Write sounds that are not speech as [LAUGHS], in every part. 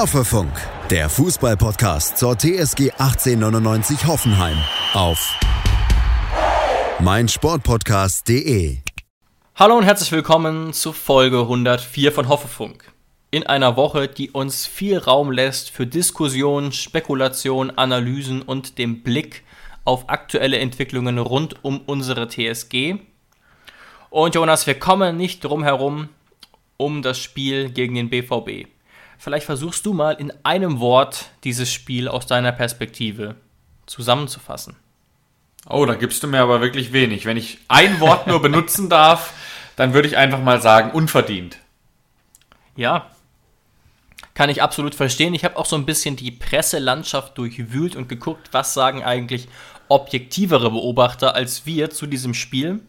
Hoffefunk, der Fußballpodcast zur TSG 1899 Hoffenheim auf meinsportpodcast.de. Hallo und herzlich willkommen zu Folge 104 von Hoffefunk. In einer Woche, die uns viel Raum lässt für Diskussionen, Spekulationen, Analysen und dem Blick auf aktuelle Entwicklungen rund um unsere TSG. Und Jonas, wir kommen nicht drum herum um das Spiel gegen den BVB. Vielleicht versuchst du mal in einem Wort dieses Spiel aus deiner Perspektive zusammenzufassen. Oh, da gibst du mir aber wirklich wenig. Wenn ich ein Wort nur benutzen darf, dann würde ich einfach mal sagen, unverdient. Ja, kann ich absolut verstehen. Ich habe auch so ein bisschen die Presselandschaft durchwühlt und geguckt, was sagen eigentlich objektivere Beobachter als wir zu diesem Spiel.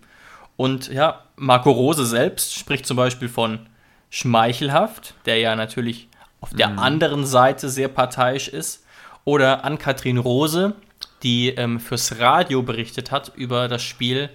Und ja, Marco Rose selbst spricht zum Beispiel von schmeichelhaft, der ja natürlich auf der mhm. anderen Seite sehr parteiisch ist. Oder Ann-Kathrin Rose, die ähm, fürs Radio berichtet hat über das Spiel,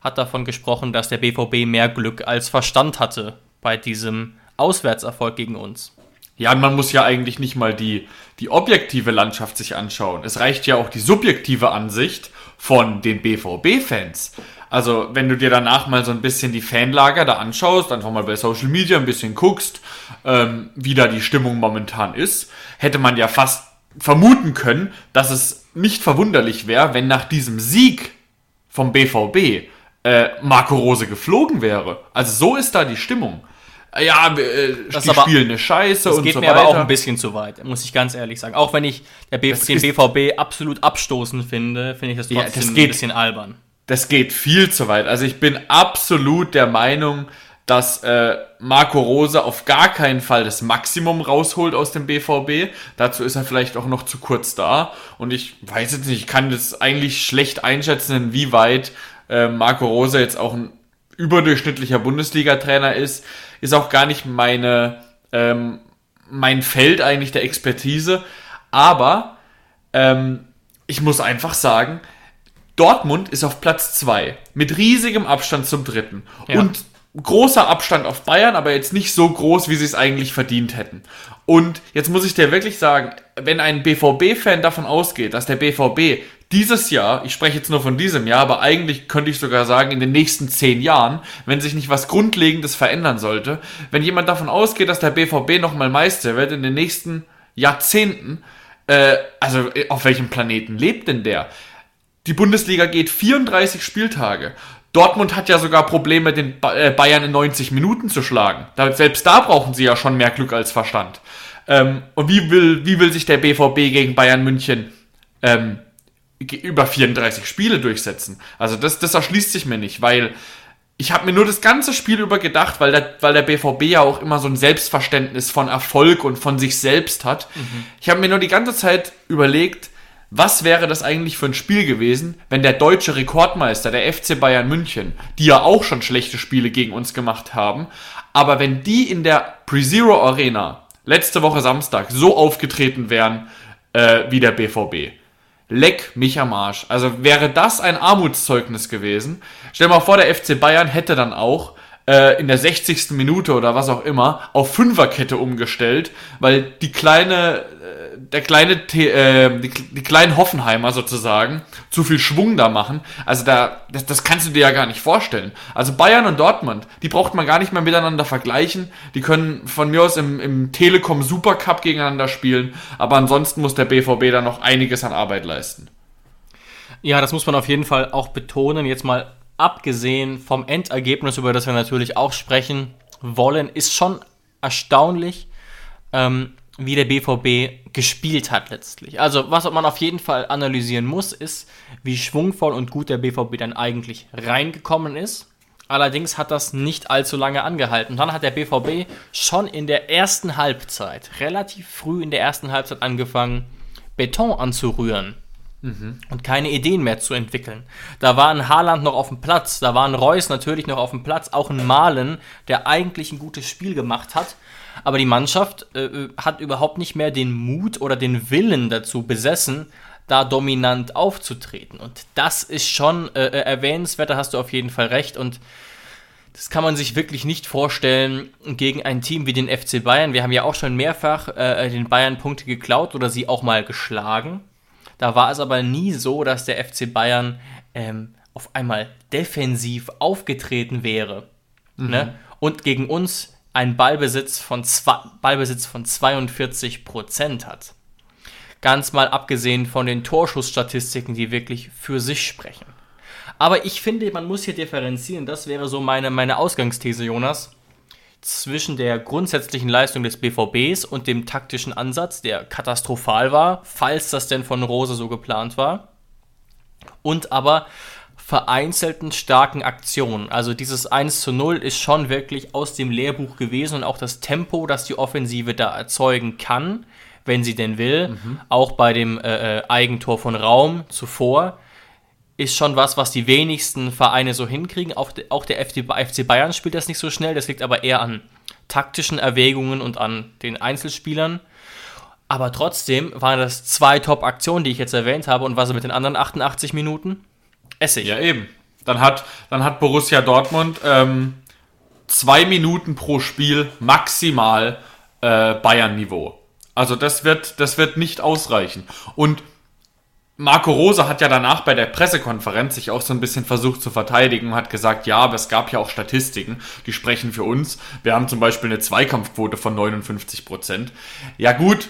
hat davon gesprochen, dass der BVB mehr Glück als Verstand hatte bei diesem Auswärtserfolg gegen uns. Ja, man muss ja eigentlich nicht mal die, die objektive Landschaft sich anschauen. Es reicht ja auch die subjektive Ansicht von den BVB-Fans. Also, wenn du dir danach mal so ein bisschen die Fanlager da anschaust, einfach mal bei Social Media ein bisschen guckst, ähm, wie da die Stimmung momentan ist, hätte man ja fast vermuten können, dass es nicht verwunderlich wäre, wenn nach diesem Sieg vom BVB äh, Marco Rose geflogen wäre. Also so ist da die Stimmung. Ja, äh, das die aber, spielen eine Scheiße und so weiter. Das geht mir aber auch ein bisschen zu weit, muss ich ganz ehrlich sagen. Auch wenn ich den BVB absolut abstoßend finde, finde ich das trotzdem ja, das geht, ein bisschen albern das geht viel zu weit. Also ich bin absolut der Meinung, dass äh, Marco Rose auf gar keinen Fall das Maximum rausholt aus dem BVB. Dazu ist er vielleicht auch noch zu kurz da. Und ich weiß jetzt nicht, ich kann das eigentlich schlecht einschätzen, inwieweit äh, Marco Rose jetzt auch ein überdurchschnittlicher Bundesliga-Trainer ist. Ist auch gar nicht meine, ähm, mein Feld eigentlich der Expertise. Aber ähm, ich muss einfach sagen, Dortmund ist auf Platz 2 mit riesigem Abstand zum dritten. Ja. Und großer Abstand auf Bayern, aber jetzt nicht so groß, wie sie es eigentlich verdient hätten. Und jetzt muss ich dir wirklich sagen, wenn ein BVB-Fan davon ausgeht, dass der BVB dieses Jahr, ich spreche jetzt nur von diesem Jahr, aber eigentlich könnte ich sogar sagen, in den nächsten zehn Jahren, wenn sich nicht was Grundlegendes verändern sollte, wenn jemand davon ausgeht, dass der BVB nochmal Meister wird in den nächsten Jahrzehnten, äh, also auf welchem Planeten lebt denn der? Die Bundesliga geht 34 Spieltage. Dortmund hat ja sogar Probleme, den äh, Bayern in 90 Minuten zu schlagen. Selbst da brauchen sie ja schon mehr Glück als Verstand. Ähm, und wie will, wie will sich der BVB gegen Bayern München ähm, über 34 Spiele durchsetzen? Also das, das erschließt sich mir nicht, weil ich habe mir nur das ganze Spiel über gedacht, weil der, weil der BVB ja auch immer so ein Selbstverständnis von Erfolg und von sich selbst hat. Mhm. Ich habe mir nur die ganze Zeit überlegt, was wäre das eigentlich für ein Spiel gewesen, wenn der deutsche Rekordmeister, der FC Bayern München, die ja auch schon schlechte Spiele gegen uns gemacht haben, aber wenn die in der Pre-Zero Arena letzte Woche Samstag so aufgetreten wären äh, wie der BVB. Leck mich am Arsch. Also wäre das ein Armutszeugnis gewesen. Stell mal vor, der FC Bayern hätte dann auch äh, in der 60. Minute oder was auch immer auf Fünferkette umgestellt, weil die kleine der kleine, äh, die, die, kleinen Hoffenheimer sozusagen zu viel Schwung da machen. Also da, das, das kannst du dir ja gar nicht vorstellen. Also Bayern und Dortmund, die braucht man gar nicht mehr miteinander vergleichen. Die können von mir aus im, im Telekom Supercup gegeneinander spielen. Aber ansonsten muss der BVB da noch einiges an Arbeit leisten. Ja, das muss man auf jeden Fall auch betonen. Jetzt mal abgesehen vom Endergebnis, über das wir natürlich auch sprechen wollen, ist schon erstaunlich, ähm, wie der BVB gespielt hat letztlich. Also was man auf jeden Fall analysieren muss, ist, wie schwungvoll und gut der BVB dann eigentlich reingekommen ist. Allerdings hat das nicht allzu lange angehalten. Dann hat der BVB schon in der ersten Halbzeit, relativ früh in der ersten Halbzeit angefangen, Beton anzurühren. Mhm. Und keine Ideen mehr zu entwickeln. Da war ein Haaland noch auf dem Platz, da war ein Reus natürlich noch auf dem Platz, auch ein Malen, der eigentlich ein gutes Spiel gemacht hat, aber die Mannschaft äh, hat überhaupt nicht mehr den Mut oder den Willen dazu besessen, da dominant aufzutreten. Und das ist schon äh, äh, erwähnenswert, da hast du auf jeden Fall recht. Und das kann man sich wirklich nicht vorstellen gegen ein Team wie den FC Bayern. Wir haben ja auch schon mehrfach äh, den Bayern Punkte geklaut oder sie auch mal geschlagen. Da war es aber nie so, dass der FC Bayern ähm, auf einmal defensiv aufgetreten wäre. Mhm. Ne? Und gegen uns einen Ballbesitz von, zwei, Ballbesitz von 42 Prozent hat. Ganz mal abgesehen von den Torschussstatistiken, die wirklich für sich sprechen. Aber ich finde, man muss hier differenzieren. Das wäre so meine, meine Ausgangsthese, Jonas. Zwischen der grundsätzlichen Leistung des BVBs und dem taktischen Ansatz, der katastrophal war, falls das denn von Rose so geplant war. Und aber vereinzelten starken Aktionen. Also dieses 1 zu 0 ist schon wirklich aus dem Lehrbuch gewesen und auch das Tempo, das die Offensive da erzeugen kann, wenn sie denn will, mhm. auch bei dem äh, äh Eigentor von Raum zuvor, ist schon was, was die wenigsten Vereine so hinkriegen. Auch, auch der FC Bayern spielt das nicht so schnell, das liegt aber eher an taktischen Erwägungen und an den Einzelspielern. Aber trotzdem waren das zwei Top-Aktionen, die ich jetzt erwähnt habe. Und was mit den anderen 88 Minuten? Essig. Ja, eben. Dann hat, dann hat Borussia Dortmund ähm, zwei Minuten pro Spiel maximal äh, Bayern-Niveau. Also das wird, das wird nicht ausreichen. Und Marco Rose hat ja danach bei der Pressekonferenz sich auch so ein bisschen versucht zu verteidigen und hat gesagt, ja, aber es gab ja auch Statistiken, die sprechen für uns. Wir haben zum Beispiel eine Zweikampfquote von 59 Prozent. Ja gut,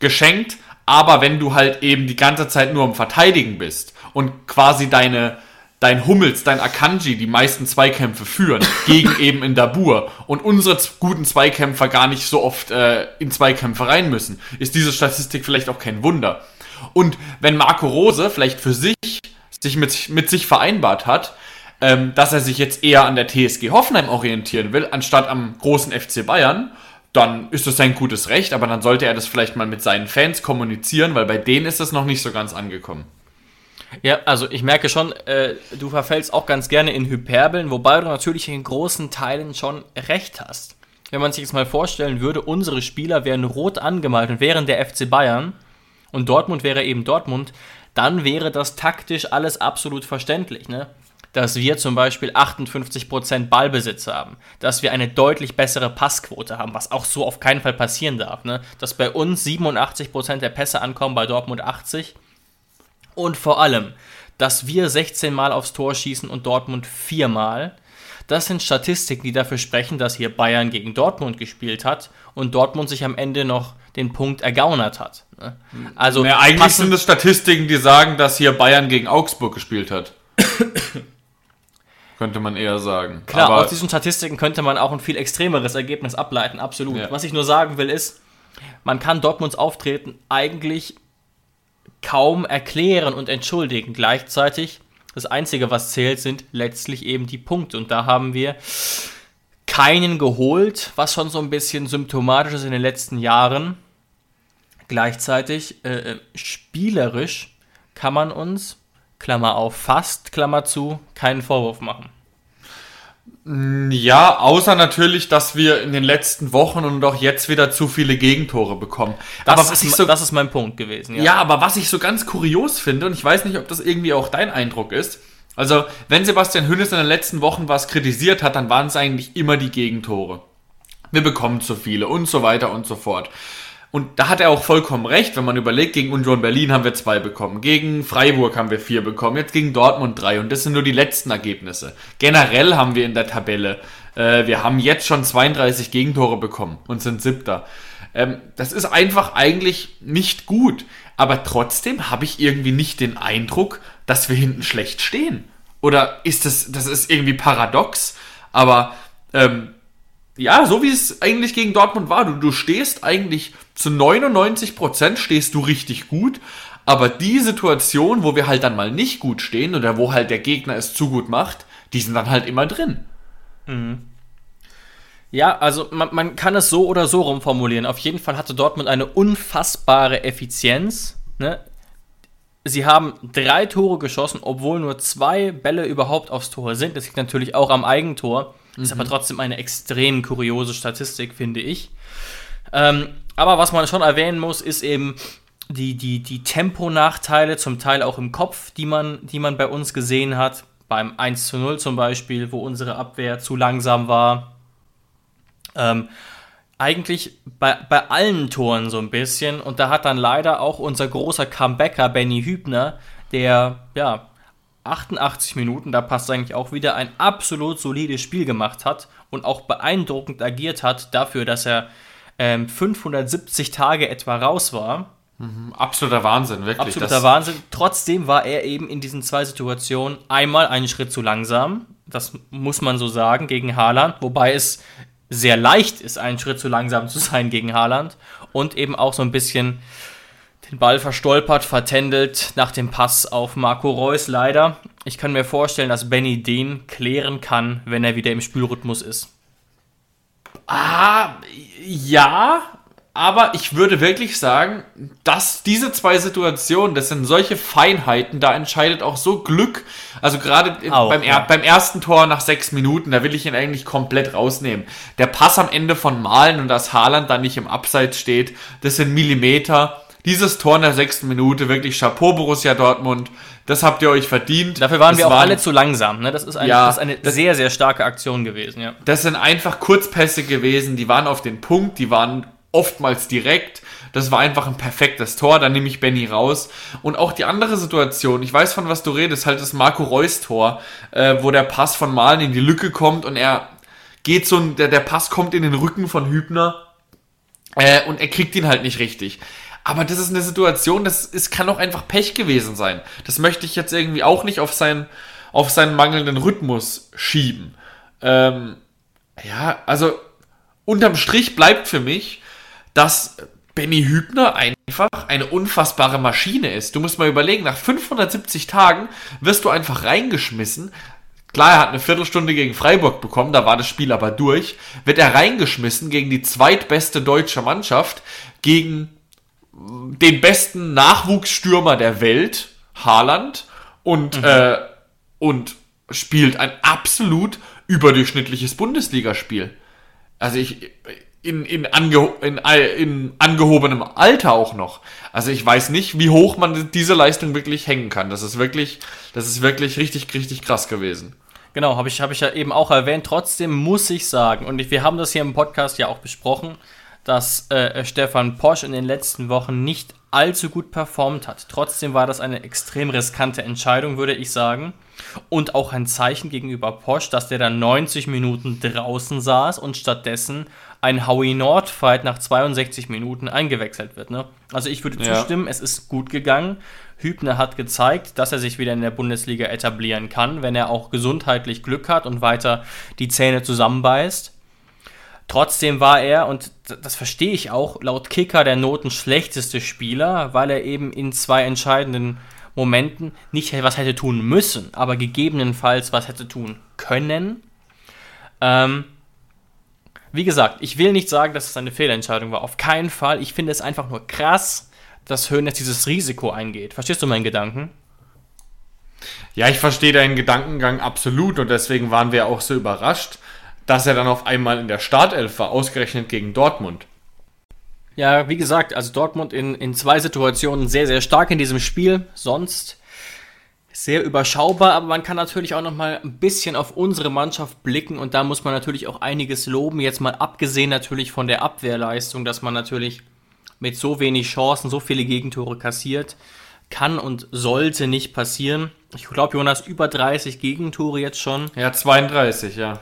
geschenkt, aber wenn du halt eben die ganze Zeit nur am Verteidigen bist und quasi deine, dein Hummels, dein Akanji die meisten Zweikämpfe führen [LAUGHS] gegen eben in Dabur und unsere guten Zweikämpfer gar nicht so oft äh, in Zweikämpfe rein müssen, ist diese Statistik vielleicht auch kein Wunder. Und wenn Marco Rose vielleicht für sich sich mit, mit sich vereinbart hat, ähm, dass er sich jetzt eher an der TSG Hoffenheim orientieren will, anstatt am großen FC Bayern, dann ist das sein gutes Recht, aber dann sollte er das vielleicht mal mit seinen Fans kommunizieren, weil bei denen ist das noch nicht so ganz angekommen. Ja, also ich merke schon, äh, du verfällst auch ganz gerne in Hyperbeln, wobei du natürlich in großen Teilen schon recht hast. Wenn man sich jetzt mal vorstellen würde, unsere Spieler wären rot angemalt und wären der FC Bayern und Dortmund wäre eben Dortmund, dann wäre das taktisch alles absolut verständlich, ne? Dass wir zum Beispiel 58% Ballbesitz haben, dass wir eine deutlich bessere Passquote haben, was auch so auf keinen Fall passieren darf, ne? Dass bei uns 87% der Pässe ankommen, bei Dortmund 80%. Und vor allem, dass wir 16 Mal aufs Tor schießen und Dortmund 4 Mal. Das sind Statistiken, die dafür sprechen, dass hier Bayern gegen Dortmund gespielt hat und Dortmund sich am Ende noch den Punkt ergaunert hat. Ne? Also ja, eigentlich sind es Statistiken, die sagen, dass hier Bayern gegen Augsburg gespielt hat. [COUGHS] könnte man eher sagen. Klar, Aber aus diesen Statistiken könnte man auch ein viel extremeres Ergebnis ableiten, absolut. Ja. Was ich nur sagen will ist, man kann Dortmunds Auftreten eigentlich kaum erklären und entschuldigen. Gleichzeitig, das Einzige, was zählt, sind letztlich eben die Punkte. Und da haben wir keinen geholt, was schon so ein bisschen symptomatisch ist in den letzten Jahren. Gleichzeitig, äh, äh spielerisch kann man uns, Klammer auf, fast, Klammer zu, keinen Vorwurf machen. Ja, außer natürlich, dass wir in den letzten Wochen und auch jetzt wieder zu viele Gegentore bekommen. Das, aber ist, so, das ist mein Punkt gewesen. Ja. ja, aber was ich so ganz kurios finde, und ich weiß nicht, ob das irgendwie auch dein Eindruck ist, also wenn Sebastian Hünnes in den letzten Wochen was kritisiert hat, dann waren es eigentlich immer die Gegentore. Wir bekommen zu viele und so weiter und so fort. Und da hat er auch vollkommen recht, wenn man überlegt, gegen Union Berlin haben wir zwei bekommen, gegen Freiburg haben wir vier bekommen, jetzt gegen Dortmund drei und das sind nur die letzten Ergebnisse. Generell haben wir in der Tabelle, äh, wir haben jetzt schon 32 Gegentore bekommen und sind siebter. Ähm, das ist einfach eigentlich nicht gut, aber trotzdem habe ich irgendwie nicht den Eindruck, dass wir hinten schlecht stehen. Oder ist das, das ist irgendwie paradox, aber ähm, ja, so wie es eigentlich gegen Dortmund war. Du, du stehst eigentlich zu 99 Prozent stehst du richtig gut. Aber die Situation, wo wir halt dann mal nicht gut stehen oder wo halt der Gegner es zu gut macht, die sind dann halt immer drin. Mhm. Ja, also man, man kann es so oder so rumformulieren. Auf jeden Fall hatte Dortmund eine unfassbare Effizienz. Ne? Sie haben drei Tore geschossen, obwohl nur zwei Bälle überhaupt aufs Tor sind. Das liegt natürlich auch am Eigentor. Mhm. Ist aber mhm. trotzdem eine extrem kuriose Statistik, finde ich. Ähm, aber was man schon erwähnen muss, ist eben die, die, die Temponachteile, zum Teil auch im Kopf, die man, die man bei uns gesehen hat. beim 1 zu 0 zum Beispiel, wo unsere Abwehr zu langsam war. Ähm, eigentlich bei, bei allen Toren so ein bisschen. Und da hat dann leider auch unser großer Comebacker Benny Hübner, der ja 88 Minuten, da passt eigentlich auch wieder, ein absolut solides Spiel gemacht hat und auch beeindruckend agiert hat dafür, dass er ähm, 570 Tage etwa raus war. Mhm, absoluter Wahnsinn, wirklich. Absoluter das Wahnsinn. Trotzdem war er eben in diesen zwei Situationen einmal einen Schritt zu langsam, das muss man so sagen, gegen Haaland, wobei es sehr leicht ist, einen Schritt zu langsam zu sein gegen Haaland und eben auch so ein bisschen den Ball verstolpert, vertändelt nach dem Pass auf Marco Reus leider. Ich kann mir vorstellen, dass Benny den klären kann, wenn er wieder im Spielrhythmus ist. Ah, ja, aber ich würde wirklich sagen, dass diese zwei Situationen, das sind solche Feinheiten, da entscheidet auch so Glück. Also gerade beim, ja. beim ersten Tor nach sechs Minuten, da will ich ihn eigentlich komplett rausnehmen. Der Pass am Ende von Malen und dass Haaland da nicht im Abseits steht, das sind Millimeter. Dieses Tor in der sechsten Minute, wirklich Chapeau Borussia Dortmund, das habt ihr euch verdient. Dafür waren das wir auch waren, alle zu langsam. Ne? Das ist eine, ja, das ist eine das, sehr, sehr starke Aktion gewesen. Ja. Das sind einfach Kurzpässe gewesen, die waren auf den Punkt, die waren oftmals direkt. Das war einfach ein perfektes Tor, da nehme ich Benny raus. Und auch die andere Situation, ich weiß von was du redest, halt das Marco Reus Tor, äh, wo der Pass von Malen in die Lücke kommt und er geht so, der, der Pass kommt in den Rücken von Hübner äh, und er kriegt ihn halt nicht richtig. Aber das ist eine Situation, das ist, kann auch einfach Pech gewesen sein. Das möchte ich jetzt irgendwie auch nicht auf, sein, auf seinen mangelnden Rhythmus schieben. Ähm, ja, also unterm Strich bleibt für mich, dass Benny Hübner einfach eine unfassbare Maschine ist. Du musst mal überlegen, nach 570 Tagen wirst du einfach reingeschmissen. Klar, er hat eine Viertelstunde gegen Freiburg bekommen, da war das Spiel aber durch. Wird er reingeschmissen gegen die zweitbeste deutsche Mannschaft, gegen den besten Nachwuchsstürmer der Welt, Haaland, und, mhm. äh, und spielt ein absolut überdurchschnittliches Bundesligaspiel. Also ich, in, in, ange, in, in angehobenem Alter auch noch. Also ich weiß nicht, wie hoch man diese Leistung wirklich hängen kann. Das ist wirklich, das ist wirklich richtig, richtig krass gewesen. Genau, habe ich, hab ich ja eben auch erwähnt. Trotzdem muss ich sagen, und wir haben das hier im Podcast ja auch besprochen, dass äh, Stefan Posch in den letzten Wochen nicht allzu gut performt hat. Trotzdem war das eine extrem riskante Entscheidung, würde ich sagen. Und auch ein Zeichen gegenüber Posch, dass der dann 90 Minuten draußen saß und stattdessen ein Howie Nord-Fight nach 62 Minuten eingewechselt wird. Ne? Also ich würde zustimmen, ja. es ist gut gegangen. Hübner hat gezeigt, dass er sich wieder in der Bundesliga etablieren kann, wenn er auch gesundheitlich Glück hat und weiter die Zähne zusammenbeißt. Trotzdem war er, und das verstehe ich auch, laut Kicker der Noten schlechteste Spieler, weil er eben in zwei entscheidenden Momenten nicht was hätte tun müssen, aber gegebenenfalls was hätte tun können. Ähm, wie gesagt, ich will nicht sagen, dass es eine Fehlentscheidung war. Auf keinen Fall. Ich finde es einfach nur krass, dass Höhn jetzt dieses Risiko eingeht. Verstehst du meinen Gedanken? Ja, ich verstehe deinen Gedankengang absolut und deswegen waren wir auch so überrascht dass er dann auf einmal in der Startelf war, ausgerechnet gegen Dortmund. Ja, wie gesagt, also Dortmund in, in zwei Situationen sehr, sehr stark in diesem Spiel. Sonst sehr überschaubar, aber man kann natürlich auch noch mal ein bisschen auf unsere Mannschaft blicken und da muss man natürlich auch einiges loben. Jetzt mal abgesehen natürlich von der Abwehrleistung, dass man natürlich mit so wenig Chancen so viele Gegentore kassiert, kann und sollte nicht passieren. Ich glaube, Jonas, über 30 Gegentore jetzt schon. Ja, 32, ja.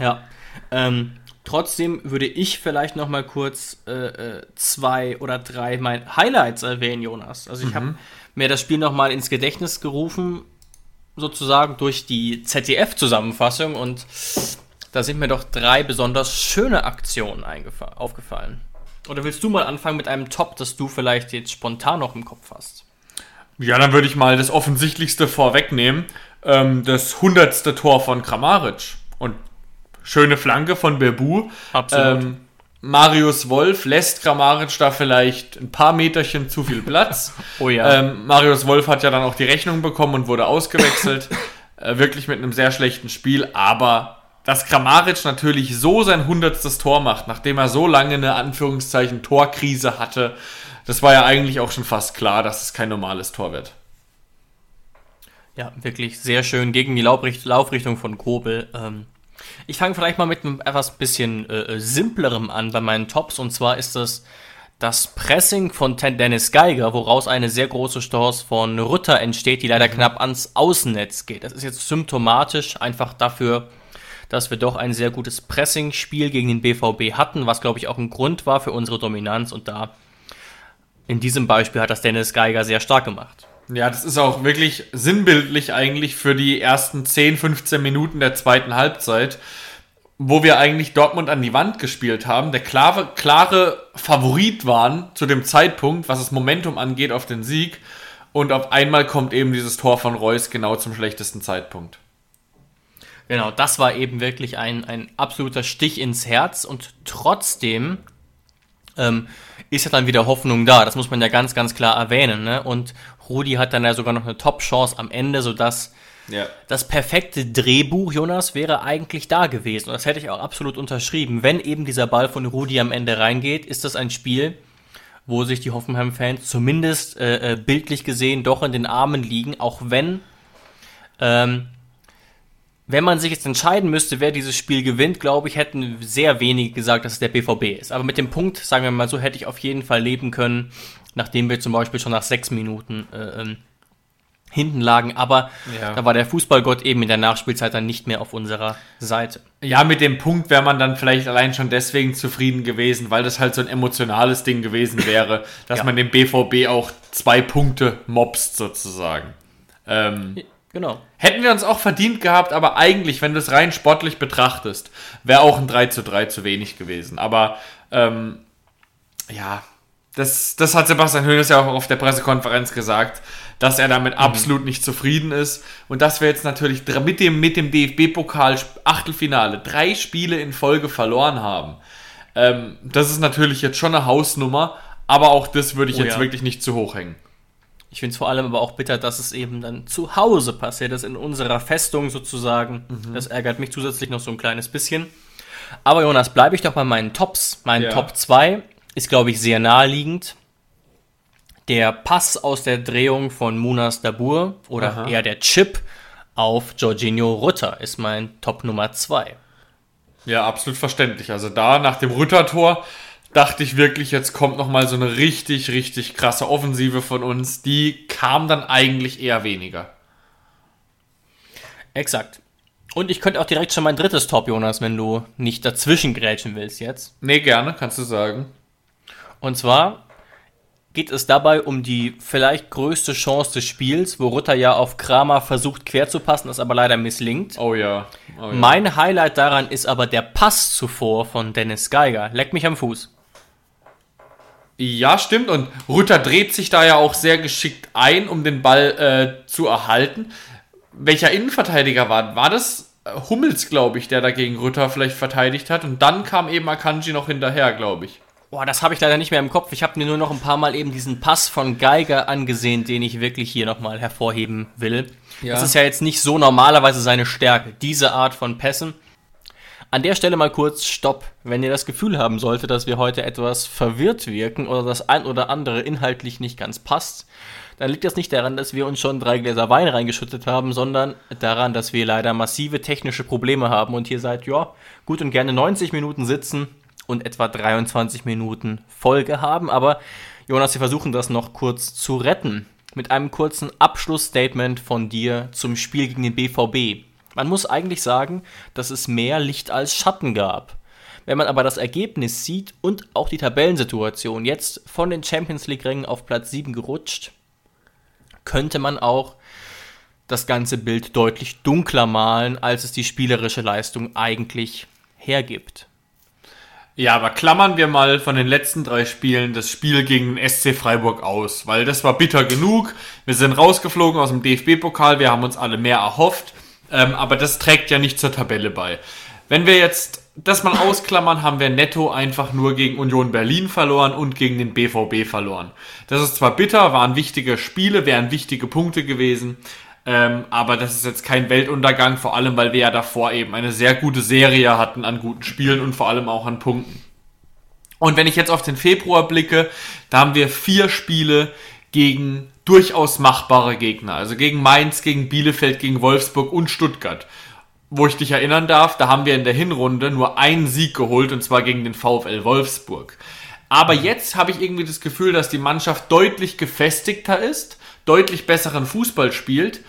Ja. Ähm, trotzdem würde ich vielleicht noch mal kurz äh, äh zwei oder drei mein Highlights erwähnen, Jonas. Also ich mhm. habe mir das Spiel noch mal ins Gedächtnis gerufen, sozusagen durch die ZDF-Zusammenfassung und da sind mir doch drei besonders schöne Aktionen aufgefallen. Oder willst du mal anfangen mit einem Top, das du vielleicht jetzt spontan noch im Kopf hast? Ja, dann würde ich mal das Offensichtlichste vorwegnehmen. Ähm, das hundertste Tor von Kramaric. Und Schöne Flanke von Bebu. Absolut. Ähm, Marius Wolf lässt Grammaric da vielleicht ein paar Meterchen zu viel Platz. [LAUGHS] oh ja. Ähm, Marius Wolf hat ja dann auch die Rechnung bekommen und wurde ausgewechselt. [LAUGHS] äh, wirklich mit einem sehr schlechten Spiel, aber dass Grammaric natürlich so sein hundertstes Tor macht, nachdem er so lange eine Anführungszeichen Torkrise hatte, das war ja eigentlich auch schon fast klar, dass es kein normales Tor wird. Ja, wirklich sehr schön gegen die Laufricht Laufrichtung von Kobel. Ähm, ich fange vielleicht mal mit einem etwas bisschen äh, simplerem an bei meinen Tops. Und zwar ist das das Pressing von Dennis Geiger, woraus eine sehr große Chance von Rutter entsteht, die leider mhm. knapp ans Außennetz geht. Das ist jetzt symptomatisch einfach dafür, dass wir doch ein sehr gutes Pressing-Spiel gegen den BVB hatten, was glaube ich auch ein Grund war für unsere Dominanz. Und da in diesem Beispiel hat das Dennis Geiger sehr stark gemacht. Ja, das ist auch wirklich sinnbildlich eigentlich für die ersten 10, 15 Minuten der zweiten Halbzeit, wo wir eigentlich Dortmund an die Wand gespielt haben, der klare, klare Favorit waren zu dem Zeitpunkt, was das Momentum angeht auf den Sieg. Und auf einmal kommt eben dieses Tor von Reus genau zum schlechtesten Zeitpunkt. Genau, das war eben wirklich ein, ein absoluter Stich ins Herz und trotzdem ähm, ist ja dann wieder Hoffnung da. Das muss man ja ganz, ganz klar erwähnen. Ne? Und Rudi hat dann ja sogar noch eine Top-Chance am Ende, sodass ja. das perfekte Drehbuch, Jonas, wäre eigentlich da gewesen. Und das hätte ich auch absolut unterschrieben. Wenn eben dieser Ball von Rudi am Ende reingeht, ist das ein Spiel, wo sich die Hoffenheim-Fans zumindest äh, äh, bildlich gesehen doch in den Armen liegen, auch wenn ähm, wenn man sich jetzt entscheiden müsste, wer dieses Spiel gewinnt, glaube ich, hätten sehr wenige gesagt, dass es der BVB ist. Aber mit dem Punkt, sagen wir mal so, hätte ich auf jeden Fall leben können, nachdem wir zum Beispiel schon nach sechs Minuten äh, ähm, hinten lagen. Aber ja. da war der Fußballgott eben in der Nachspielzeit dann nicht mehr auf unserer Seite. Ja, mit dem Punkt wäre man dann vielleicht allein schon deswegen zufrieden gewesen, weil das halt so ein emotionales Ding gewesen wäre, [LAUGHS] dass ja. man dem BVB auch zwei Punkte mobst sozusagen. Ähm, genau. Hätten wir uns auch verdient gehabt, aber eigentlich, wenn du es rein sportlich betrachtest, wäre auch ein 3 zu 3 zu wenig gewesen. Aber ähm, ja, das, das hat Sebastian Höhnes ja auch auf der Pressekonferenz gesagt, dass er damit mhm. absolut nicht zufrieden ist und dass wir jetzt natürlich mit dem, mit dem DFB-Pokal Achtelfinale drei Spiele in Folge verloren haben. Ähm, das ist natürlich jetzt schon eine Hausnummer, aber auch das würde ich oh, jetzt ja. wirklich nicht zu hoch hängen. Ich finde es vor allem aber auch bitter, dass es eben dann zu Hause passiert ist, in unserer Festung sozusagen. Mhm. Das ärgert mich zusätzlich noch so ein kleines bisschen. Aber Jonas, bleibe ich doch bei meinen Tops. Mein ja. Top 2 ist, glaube ich, sehr naheliegend. Der Pass aus der Drehung von Munas Dabur oder Aha. eher der Chip auf Jorginho Rutter ist mein Top Nummer 2. Ja, absolut verständlich. Also da nach dem Rutter-Tor dachte ich wirklich, jetzt kommt nochmal so eine richtig, richtig krasse Offensive von uns. Die kam dann eigentlich eher weniger. Exakt. Und ich könnte auch direkt schon mein drittes Top, Jonas, wenn du nicht dazwischen grätschen willst jetzt. Nee, gerne, kannst du sagen. Und zwar geht es dabei um die vielleicht größte Chance des Spiels, wo Rutter ja auf Kramer versucht quer zu passen, das aber leider misslingt. Oh ja. Oh ja. Mein Highlight daran ist aber der Pass zuvor von Dennis Geiger. Leck mich am Fuß. Ja, stimmt. Und Rutter dreht sich da ja auch sehr geschickt ein, um den Ball äh, zu erhalten. Welcher Innenverteidiger war? War das äh, Hummels, glaube ich, der dagegen Rutter vielleicht verteidigt hat? Und dann kam eben Akanji noch hinterher, glaube ich. Boah, das habe ich leider nicht mehr im Kopf. Ich habe mir nur noch ein paar Mal eben diesen Pass von Geiger angesehen, den ich wirklich hier nochmal hervorheben will. Ja. Das ist ja jetzt nicht so normalerweise seine Stärke, diese Art von Pässen. An der Stelle mal kurz Stopp. Wenn ihr das Gefühl haben solltet, dass wir heute etwas verwirrt wirken oder das ein oder andere inhaltlich nicht ganz passt, dann liegt das nicht daran, dass wir uns schon drei Gläser Wein reingeschüttet haben, sondern daran, dass wir leider massive technische Probleme haben und hier seit, ja, gut und gerne 90 Minuten sitzen und etwa 23 Minuten Folge haben. Aber Jonas, wir versuchen das noch kurz zu retten. Mit einem kurzen Abschlussstatement von dir zum Spiel gegen den BVB. Man muss eigentlich sagen, dass es mehr Licht als Schatten gab. Wenn man aber das Ergebnis sieht und auch die Tabellensituation, jetzt von den Champions League-Rängen auf Platz 7 gerutscht, könnte man auch das ganze Bild deutlich dunkler malen, als es die spielerische Leistung eigentlich hergibt. Ja, aber klammern wir mal von den letzten drei Spielen das Spiel gegen SC Freiburg aus, weil das war bitter genug. Wir sind rausgeflogen aus dem DFB-Pokal, wir haben uns alle mehr erhofft, ähm, aber das trägt ja nicht zur Tabelle bei. Wenn wir jetzt das mal ausklammern, haben wir netto einfach nur gegen Union Berlin verloren und gegen den BVB verloren. Das ist zwar bitter, waren wichtige Spiele, wären wichtige Punkte gewesen, ähm, aber das ist jetzt kein Weltuntergang, vor allem weil wir ja davor eben eine sehr gute Serie hatten an guten Spielen und vor allem auch an Punkten. Und wenn ich jetzt auf den Februar blicke, da haben wir vier Spiele gegen durchaus machbare Gegner. Also gegen Mainz, gegen Bielefeld, gegen Wolfsburg und Stuttgart. Wo ich dich erinnern darf, da haben wir in der Hinrunde nur einen Sieg geholt und zwar gegen den VfL Wolfsburg. Aber jetzt habe ich irgendwie das Gefühl, dass die Mannschaft deutlich gefestigter ist, deutlich besseren Fußball spielt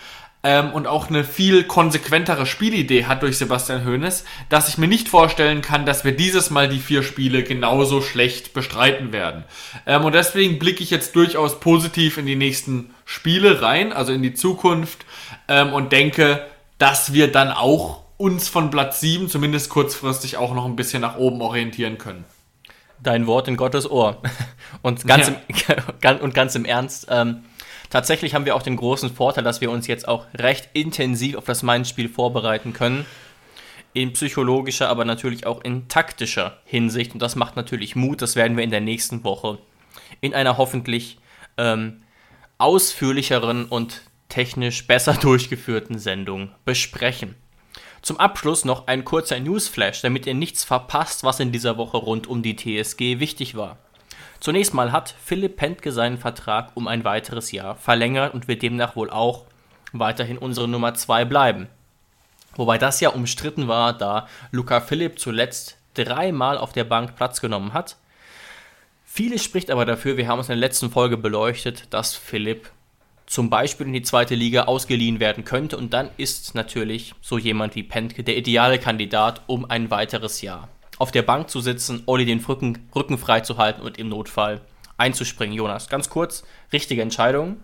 ähm, und auch eine viel konsequentere Spielidee hat durch Sebastian Hoeneß, dass ich mir nicht vorstellen kann, dass wir dieses Mal die vier Spiele genauso schlecht bestreiten werden. Ähm, und deswegen blicke ich jetzt durchaus positiv in die nächsten Spiele rein, also in die Zukunft ähm, und denke, dass wir dann auch uns von Platz 7 zumindest kurzfristig auch noch ein bisschen nach oben orientieren können. Dein Wort in Gottes Ohr. [LAUGHS] Und ganz, ja. im, [LAUGHS] und ganz im Ernst, ähm, Tatsächlich haben wir auch den großen Vorteil, dass wir uns jetzt auch recht intensiv auf das Mainz-Spiel vorbereiten können. In psychologischer, aber natürlich auch in taktischer Hinsicht. Und das macht natürlich Mut. Das werden wir in der nächsten Woche in einer hoffentlich ähm, ausführlicheren und technisch besser [LAUGHS] durchgeführten Sendung besprechen. Zum Abschluss noch ein kurzer Newsflash, damit ihr nichts verpasst, was in dieser Woche rund um die TSG wichtig war. Zunächst mal hat Philipp Pentke seinen Vertrag um ein weiteres Jahr verlängert und wird demnach wohl auch weiterhin unsere Nummer 2 bleiben. Wobei das ja umstritten war, da Luca Philipp zuletzt dreimal auf der Bank Platz genommen hat. Vieles spricht aber dafür, wir haben es in der letzten Folge beleuchtet, dass Philipp zum Beispiel in die zweite Liga ausgeliehen werden könnte und dann ist natürlich so jemand wie Pentke der ideale Kandidat um ein weiteres Jahr auf der Bank zu sitzen, Olli den Rücken, Rücken frei zu halten und im Notfall einzuspringen. Jonas, ganz kurz, richtige Entscheidung.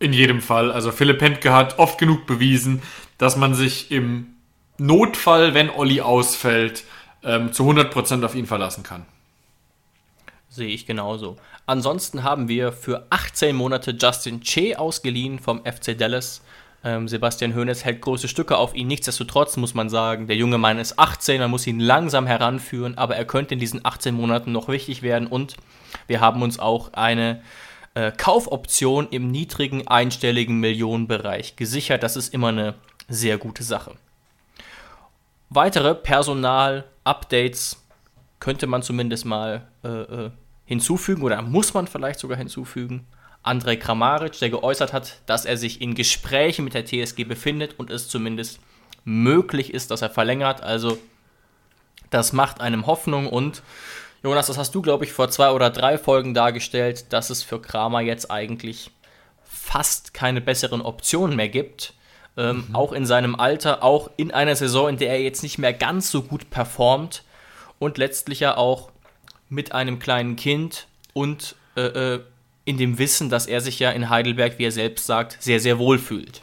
In jedem Fall. Also Philipp Pentke hat oft genug bewiesen, dass man sich im Notfall, wenn Olli ausfällt, ähm, zu 100% auf ihn verlassen kann. Sehe ich genauso. Ansonsten haben wir für 18 Monate Justin Che ausgeliehen vom FC Dallas. Ähm, Sebastian Hoeneß hält große Stücke auf ihn. Nichtsdestotrotz muss man sagen, der junge Mann ist 18, man muss ihn langsam heranführen, aber er könnte in diesen 18 Monaten noch wichtig werden und wir haben uns auch eine äh, Kaufoption im niedrigen einstelligen Millionenbereich gesichert. Das ist immer eine sehr gute Sache. Weitere Personal-Updates könnte man zumindest mal äh, äh, hinzufügen oder muss man vielleicht sogar hinzufügen. Andrej Kramaric, der geäußert hat, dass er sich in Gesprächen mit der TSG befindet und es zumindest möglich ist, dass er verlängert. Also das macht einem Hoffnung und Jonas, das hast du, glaube ich, vor zwei oder drei Folgen dargestellt, dass es für Kramer jetzt eigentlich fast keine besseren Optionen mehr gibt. Ähm, mhm. Auch in seinem Alter, auch in einer Saison, in der er jetzt nicht mehr ganz so gut performt und letztlich ja auch mit einem kleinen Kind und äh, äh in dem Wissen, dass er sich ja in Heidelberg, wie er selbst sagt, sehr, sehr wohl fühlt.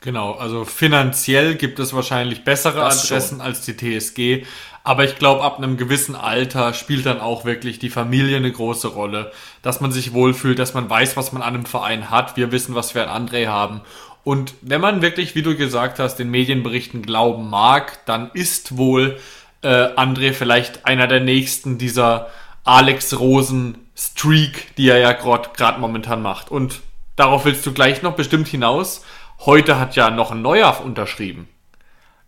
Genau, also finanziell gibt es wahrscheinlich bessere das Adressen schon. als die TSG, aber ich glaube, ab einem gewissen Alter spielt dann auch wirklich die Familie eine große Rolle, dass man sich wohlfühlt, dass man weiß, was man an einem Verein hat. Wir wissen, was wir an André haben. Und wenn man wirklich, wie du gesagt hast, den Medienberichten glauben mag, dann ist wohl äh, André vielleicht einer der nächsten dieser Alex Rosen Streak, die er ja gerade momentan macht. Und darauf willst du gleich noch bestimmt hinaus. Heute hat ja noch ein neuer unterschrieben.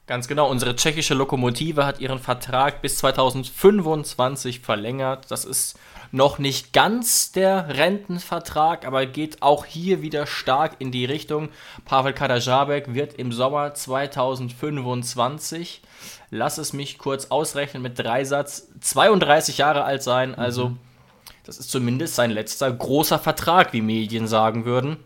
Ganz genau, unsere tschechische Lokomotive hat ihren Vertrag bis 2025 verlängert. Das ist noch nicht ganz der Rentenvertrag, aber geht auch hier wieder stark in die Richtung. Pavel Kadajabek wird im Sommer 2025, lass es mich kurz ausrechnen mit Dreisatz, 32 Jahre alt sein. Also mhm. Das ist zumindest sein letzter großer Vertrag, wie Medien sagen würden.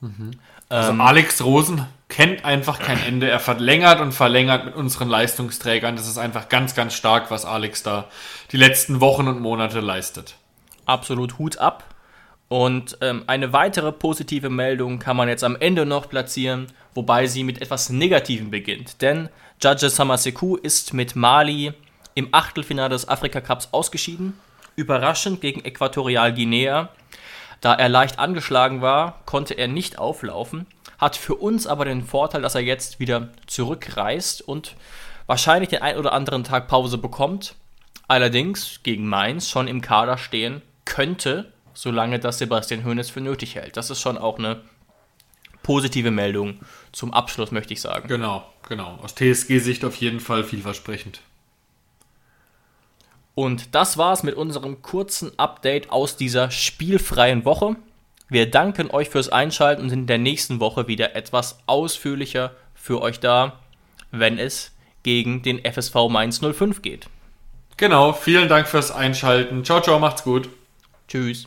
Mhm. Also ähm, Alex Rosen kennt einfach kein Ende. Er verlängert und verlängert mit unseren Leistungsträgern. Das ist einfach ganz, ganz stark, was Alex da die letzten Wochen und Monate leistet. Absolut Hut ab. Und ähm, eine weitere positive Meldung kann man jetzt am Ende noch platzieren, wobei sie mit etwas Negativem beginnt. Denn Judge Samaseku ist mit Mali im Achtelfinale des Afrika Cups ausgeschieden überraschend gegen Äquatorialguinea. Da er leicht angeschlagen war, konnte er nicht auflaufen, hat für uns aber den Vorteil, dass er jetzt wieder zurückreist und wahrscheinlich den ein oder anderen Tag Pause bekommt. Allerdings gegen Mainz schon im Kader stehen könnte, solange das Sebastian Hoeneß für nötig hält. Das ist schon auch eine positive Meldung zum Abschluss, möchte ich sagen. Genau, genau. Aus TSG-Sicht auf jeden Fall vielversprechend. Und das war's mit unserem kurzen Update aus dieser spielfreien Woche. Wir danken euch fürs Einschalten und sind in der nächsten Woche wieder etwas ausführlicher für euch da, wenn es gegen den FSV Mainz 05 geht. Genau, vielen Dank fürs Einschalten. Ciao, ciao, macht's gut. Tschüss.